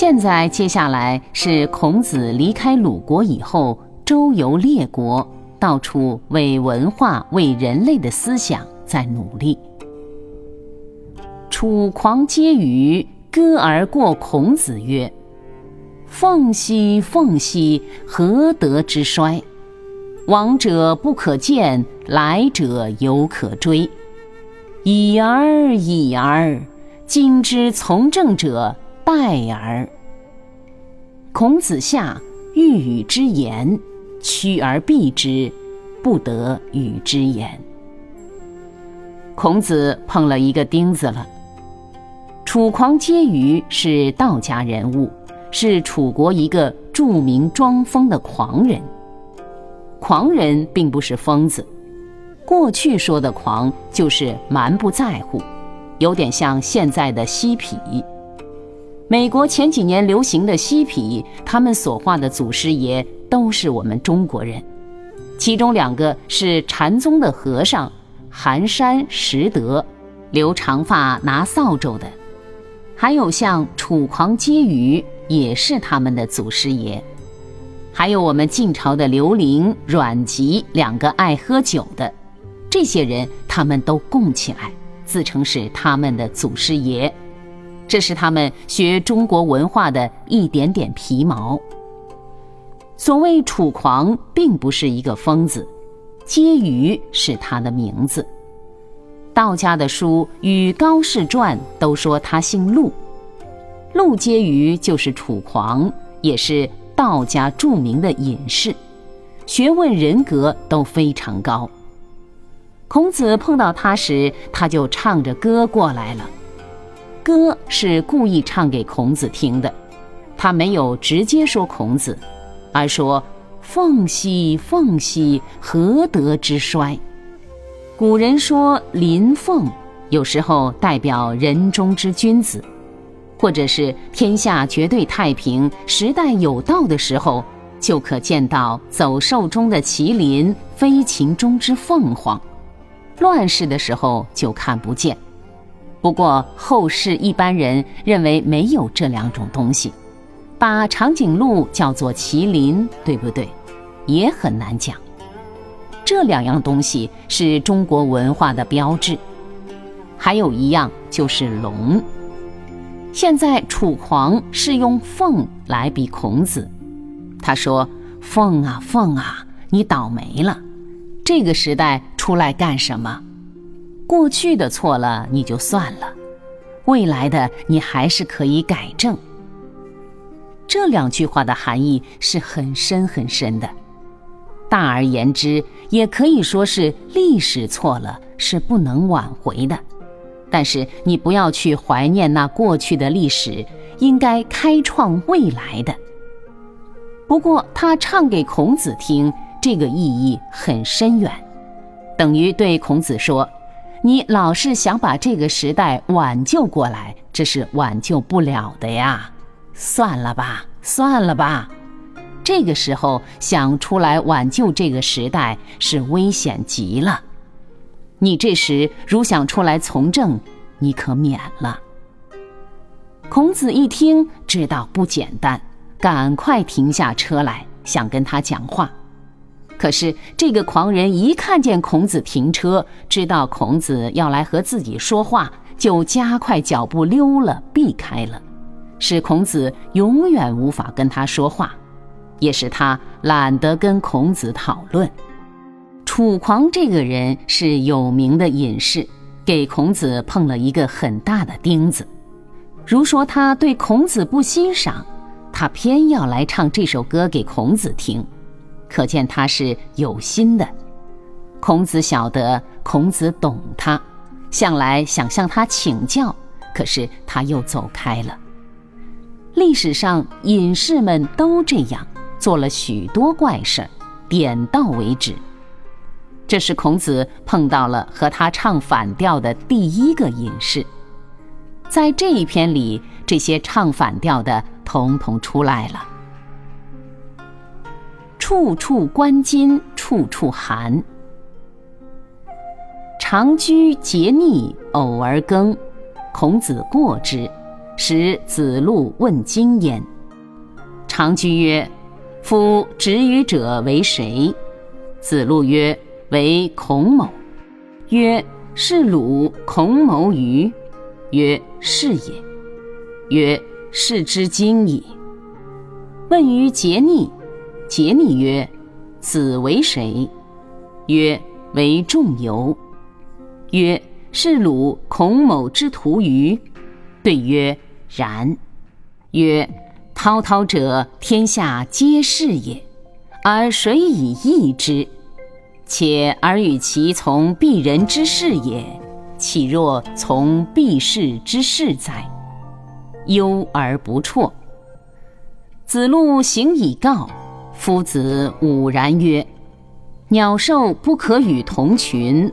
现在接下来是孔子离开鲁国以后，周游列国，到处为文化、为人类的思想在努力。楚狂皆语歌而过孔子曰：“凤兮凤兮，何德之衰？往者不可见，来者犹可追。”已而已而，今之从政者殆而。孔子下欲与之言，趋而避之，不得与之言。孔子碰了一个钉子了。楚狂皆舆是道家人物，是楚国一个著名装疯的狂人。狂人并不是疯子。过去说的狂就是蛮不在乎，有点像现在的嬉皮。美国前几年流行的嬉皮，他们所画的祖师爷都是我们中国人，其中两个是禅宗的和尚寒山拾得，留长发拿扫帚的，还有像楚狂接舆也是他们的。祖师爷，还有我们晋朝的。刘伶、阮籍两个爱喝酒的。这些人，他们都供起来，自称是他们的祖师爷。这是他们学中国文化的一点点皮毛。所谓楚狂，并不是一个疯子，婕妤是他的名字。道家的书《与高士传》都说他姓陆，陆婕妤就是楚狂，也是道家著名的隐士，学问人格都非常高。孔子碰到他时，他就唱着歌过来了。歌是故意唱给孔子听的，他没有直接说孔子，而说：“凤兮凤兮，何德之衰？”古人说“麟凤”，有时候代表人中之君子，或者是天下绝对太平、时代有道的时候，就可见到走兽中的麒麟，飞禽中之凤凰。乱世的时候就看不见，不过后世一般人认为没有这两种东西，把长颈鹿叫做麒麟，对不对？也很难讲。这两样东西是中国文化的标志，还有一样就是龙。现在楚狂是用凤来比孔子，他说：“凤啊凤啊，你倒霉了。”这个时代出来干什么？过去的错了你就算了，未来的你还是可以改正。这两句话的含义是很深很深的。大而言之，也可以说是历史错了是不能挽回的，但是你不要去怀念那过去的历史，应该开创未来的。不过他唱给孔子听。这个意义很深远，等于对孔子说：“你老是想把这个时代挽救过来，这是挽救不了的呀！算了吧，算了吧。这个时候想出来挽救这个时代是危险极了。你这时如想出来从政，你可免了。”孔子一听，知道不简单，赶快停下车来，想跟他讲话。可是这个狂人一看见孔子停车，知道孔子要来和自己说话，就加快脚步溜了，避开了，使孔子永远无法跟他说话，也使他懒得跟孔子讨论。楚狂这个人是有名的隐士，给孔子碰了一个很大的钉子。如说他对孔子不欣赏，他偏要来唱这首歌给孔子听。可见他是有心的。孔子晓得孔子懂他，向来想向他请教，可是他又走开了。历史上隐士们都这样做了许多怪事儿，点到为止。这是孔子碰到了和他唱反调的第一个隐士。在这一篇里，这些唱反调的统统出来了。处处关金，处处寒。长居节逆，偶而耕。孔子过之，使子路问津焉。长居曰：“夫执语者为谁？”子路曰：“为孔某。”曰：“是鲁孔某与？”曰：“是也。”曰：“是之今矣。”问于节逆。桀逆曰：“子为谁？”曰：“为仲由。”曰：“是鲁孔某之徒于？”对曰：“然。”曰：“滔滔者，天下皆是也，而谁以易之？且尔与其从鄙人之事也，岂若从鄙士之事哉？忧而不辍。”子路行以告。夫子武然曰：“鸟兽不可与同群，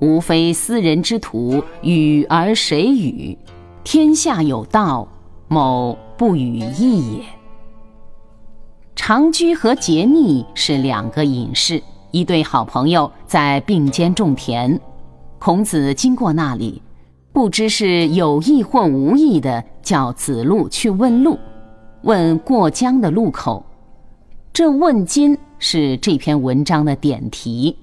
吾非斯人之徒，与而谁与？天下有道，某不与义也。”长居和桀逆是两个隐士，一对好朋友，在并肩种田。孔子经过那里，不知是有意或无意的，叫子路去问路，问过江的路口。这问津是这篇文章的点题。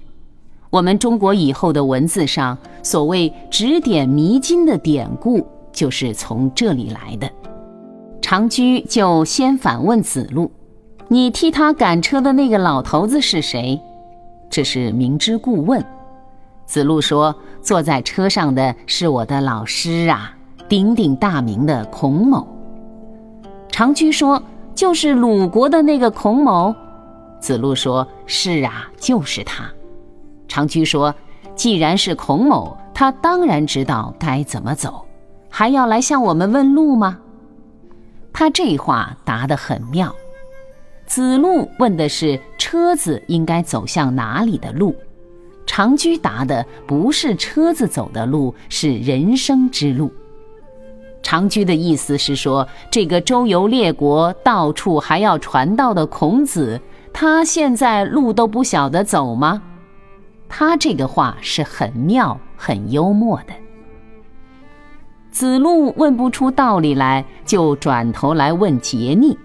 我们中国以后的文字上，所谓指点迷津的典故，就是从这里来的。长居就先反问子路：“你替他赶车的那个老头子是谁？”这是明知故问。子路说：“坐在车上的是我的老师啊，鼎鼎大名的孔某。”长居说。就是鲁国的那个孔某，子路说：“是啊，就是他。”长居说：“既然是孔某，他当然知道该怎么走，还要来向我们问路吗？”他这话答得很妙。子路问的是车子应该走向哪里的路，长居答的不是车子走的路，是人生之路。长居的意思是说，这个周游列国、到处还要传道的孔子，他现在路都不晓得走吗？他这个话是很妙、很幽默的。子路问不出道理来，就转头来问桀逆，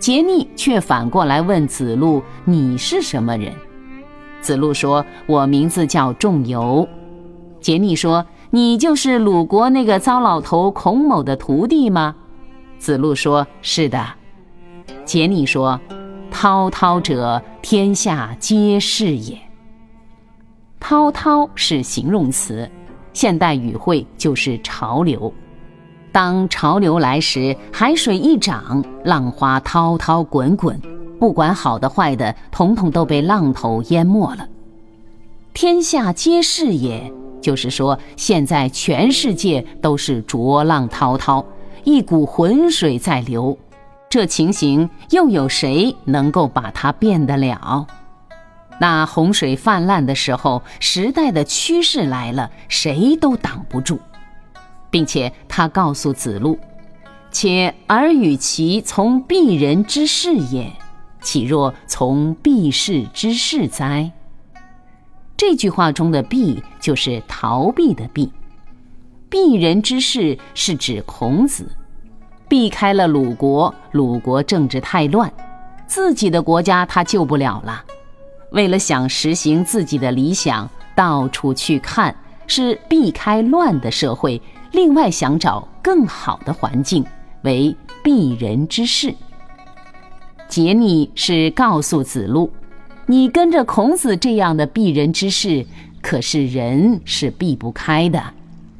桀逆却反过来问子路：“你是什么人？”子路说：“我名字叫仲由。”桀逆说。你就是鲁国那个糟老头孔某的徒弟吗？子路说：“是的。”桀逆说：“滔滔者，天下皆是也。”滔滔是形容词，现代语汇就是潮流。当潮流来时，海水一涨，浪花滔滔滚滚，不管好的坏的，统统都被浪头淹没了。天下皆是也。就是说，现在全世界都是浊浪滔滔，一股浑水在流，这情形又有谁能够把它变得了？那洪水泛滥的时候，时代的趋势来了，谁都挡不住，并且他告诉子路：“且尔与其从鄙人之事也，岂若从鄙士之事哉？”这句话中的“避”就是逃避的“避”，避人之事是指孔子，避开了鲁国，鲁国政治太乱，自己的国家他救不了了。为了想实行自己的理想，到处去看，是避开乱的社会，另外想找更好的环境，为避人之事。桀逆是告诉子路。你跟着孔子这样的避人之事，可是人是避不开的。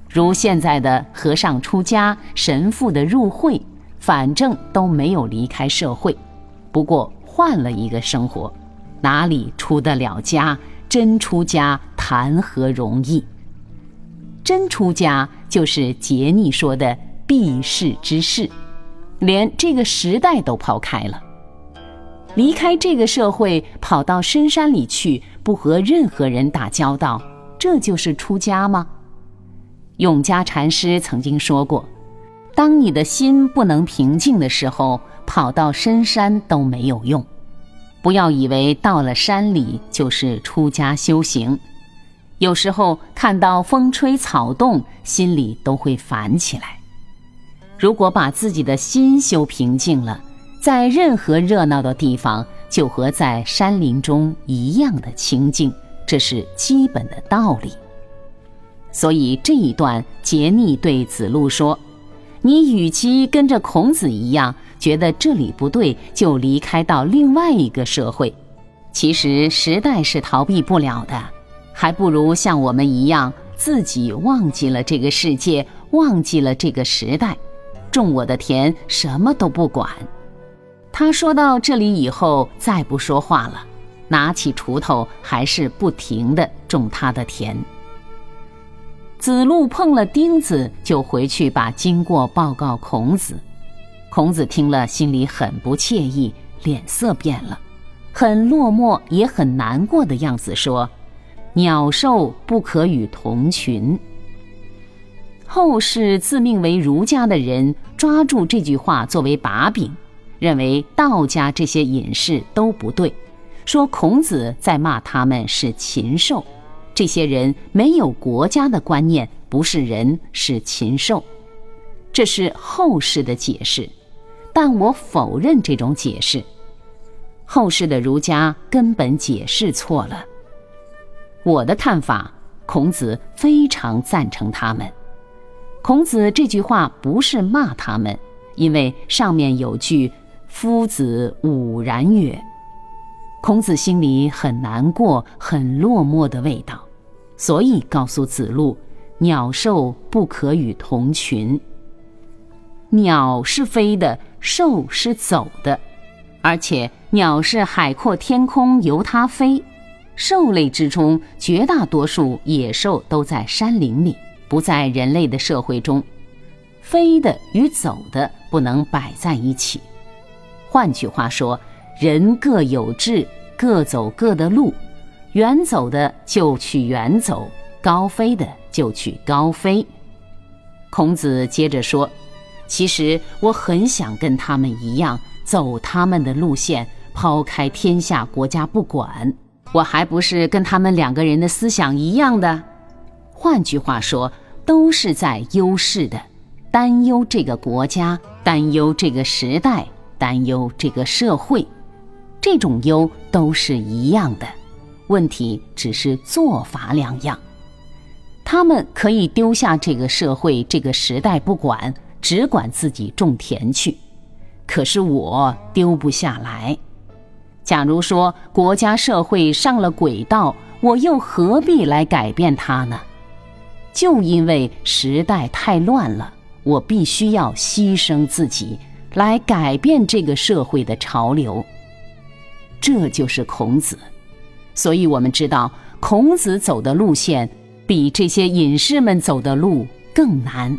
如现在的和尚出家、神父的入会，反正都没有离开社会，不过换了一个生活，哪里出得了家？真出家谈何容易？真出家就是杰尼说的避世之事，连这个时代都抛开了，离开这个社会，跑到深山里去，不和任何人打交道，这就是出家吗？永嘉禅师曾经说过：“当你的心不能平静的时候，跑到深山都没有用。不要以为到了山里就是出家修行。有时候看到风吹草动，心里都会烦起来。如果把自己的心修平静了，在任何热闹的地方，就和在山林中一样的清静，这是基本的道理。”所以这一段，杰逆对子路说：“你与其跟着孔子一样，觉得这里不对，就离开到另外一个社会。其实时代是逃避不了的，还不如像我们一样，自己忘记了这个世界，忘记了这个时代，种我的田，什么都不管。”他说到这里以后，再不说话了，拿起锄头，还是不停地种他的田。子路碰了钉子，就回去把经过报告孔子。孔子听了，心里很不惬意，脸色变了，很落寞，也很难过的样子，说：“鸟兽不可与同群。”后世自命为儒家的人抓住这句话作为把柄，认为道家这些隐士都不对，说孔子在骂他们是禽兽。这些人没有国家的观念，不是人，是禽兽，这是后世的解释，但我否认这种解释。后世的儒家根本解释错了。我的看法，孔子非常赞成他们。孔子这句话不是骂他们，因为上面有句“夫子吾然曰”。孔子心里很难过、很落寞的味道，所以告诉子路：“鸟兽不可与同群。鸟是飞的，兽是走的，而且鸟是海阔天空由它飞，兽类之中绝大多数野兽都在山林里，不在人类的社会中。飞的与走的不能摆在一起。换句话说。”人各有志，各走各的路，远走的就去远走，高飞的就去高飞。孔子接着说：“其实我很想跟他们一样，走他们的路线，抛开天下国家不管，我还不是跟他们两个人的思想一样的。换句话说，都是在忧世的，担忧这个国家，担忧这个时代，担忧这个社会。”这种忧都是一样的，问题只是做法两样。他们可以丢下这个社会、这个时代不管，只管自己种田去。可是我丢不下来。假如说国家社会上了轨道，我又何必来改变它呢？就因为时代太乱了，我必须要牺牲自己来改变这个社会的潮流。这就是孔子，所以我们知道孔子走的路线比这些隐士们走的路更难。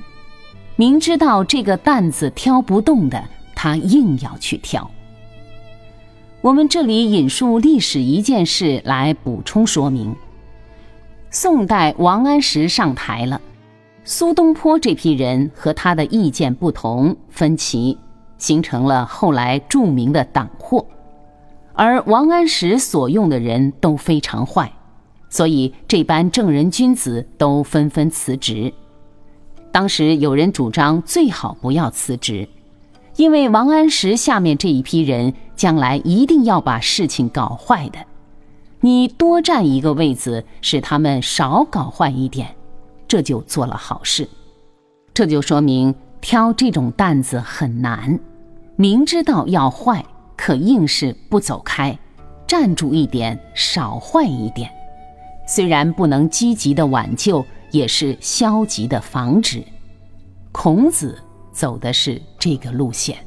明知道这个担子挑不动的，他硬要去挑。我们这里引述历史一件事来补充说明：宋代王安石上台了，苏东坡这批人和他的意见不同分歧，形成了后来著名的党祸。而王安石所用的人都非常坏，所以这班正人君子都纷纷辞职。当时有人主张最好不要辞职，因为王安石下面这一批人将来一定要把事情搞坏的。你多占一个位子，使他们少搞坏一点，这就做了好事。这就说明挑这种担子很难，明知道要坏。可硬是不走开，站住一点，少坏一点。虽然不能积极的挽救，也是消极的防止。孔子走的是这个路线。